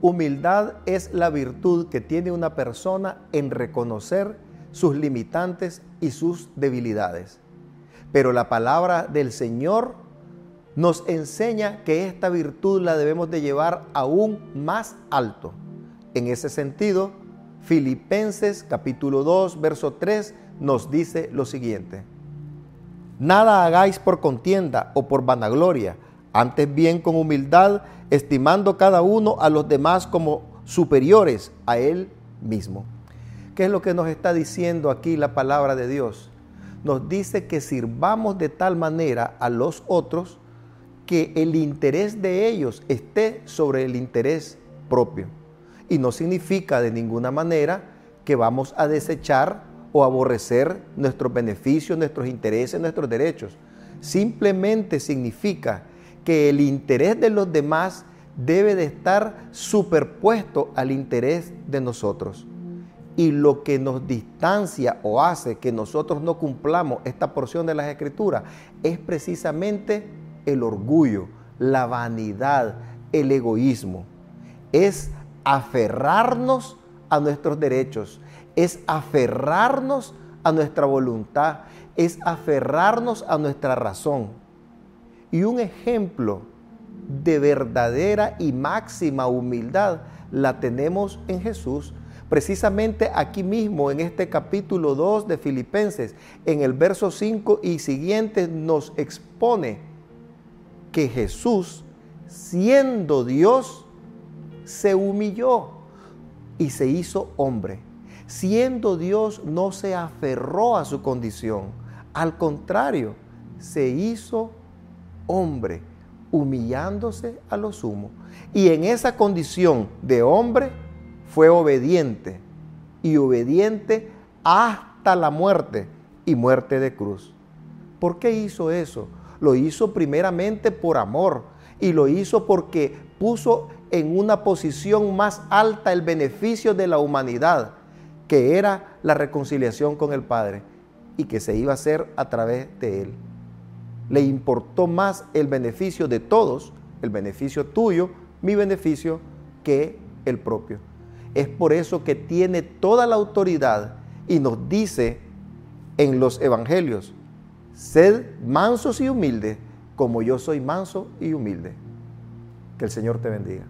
Humildad es la virtud que tiene una persona en reconocer sus limitantes y sus debilidades. Pero la palabra del Señor nos enseña que esta virtud la debemos de llevar aún más alto. En ese sentido, Filipenses capítulo 2, verso 3 nos dice lo siguiente. Nada hagáis por contienda o por vanagloria, antes bien con humildad, estimando cada uno a los demás como superiores a él mismo. ¿Qué es lo que nos está diciendo aquí la palabra de Dios? Nos dice que sirvamos de tal manera a los otros que el interés de ellos esté sobre el interés propio. Y no significa de ninguna manera que vamos a desechar o aborrecer nuestros beneficios, nuestros intereses, nuestros derechos. Simplemente significa que el interés de los demás debe de estar superpuesto al interés de nosotros. Y lo que nos distancia o hace que nosotros no cumplamos esta porción de las escrituras es precisamente el orgullo, la vanidad, el egoísmo. Es aferrarnos a nuestros derechos, es aferrarnos a nuestra voluntad, es aferrarnos a nuestra razón. Y un ejemplo de verdadera y máxima humildad la tenemos en Jesús Precisamente aquí mismo, en este capítulo 2 de Filipenses, en el verso 5 y siguiente, nos expone que Jesús, siendo Dios, se humilló y se hizo hombre. Siendo Dios, no se aferró a su condición. Al contrario, se hizo hombre, humillándose a lo sumo. Y en esa condición de hombre, fue obediente y obediente hasta la muerte y muerte de cruz. ¿Por qué hizo eso? Lo hizo primeramente por amor y lo hizo porque puso en una posición más alta el beneficio de la humanidad, que era la reconciliación con el Padre y que se iba a hacer a través de Él. Le importó más el beneficio de todos, el beneficio tuyo, mi beneficio, que el propio. Es por eso que tiene toda la autoridad y nos dice en los evangelios, sed mansos y humildes como yo soy manso y humilde. Que el Señor te bendiga.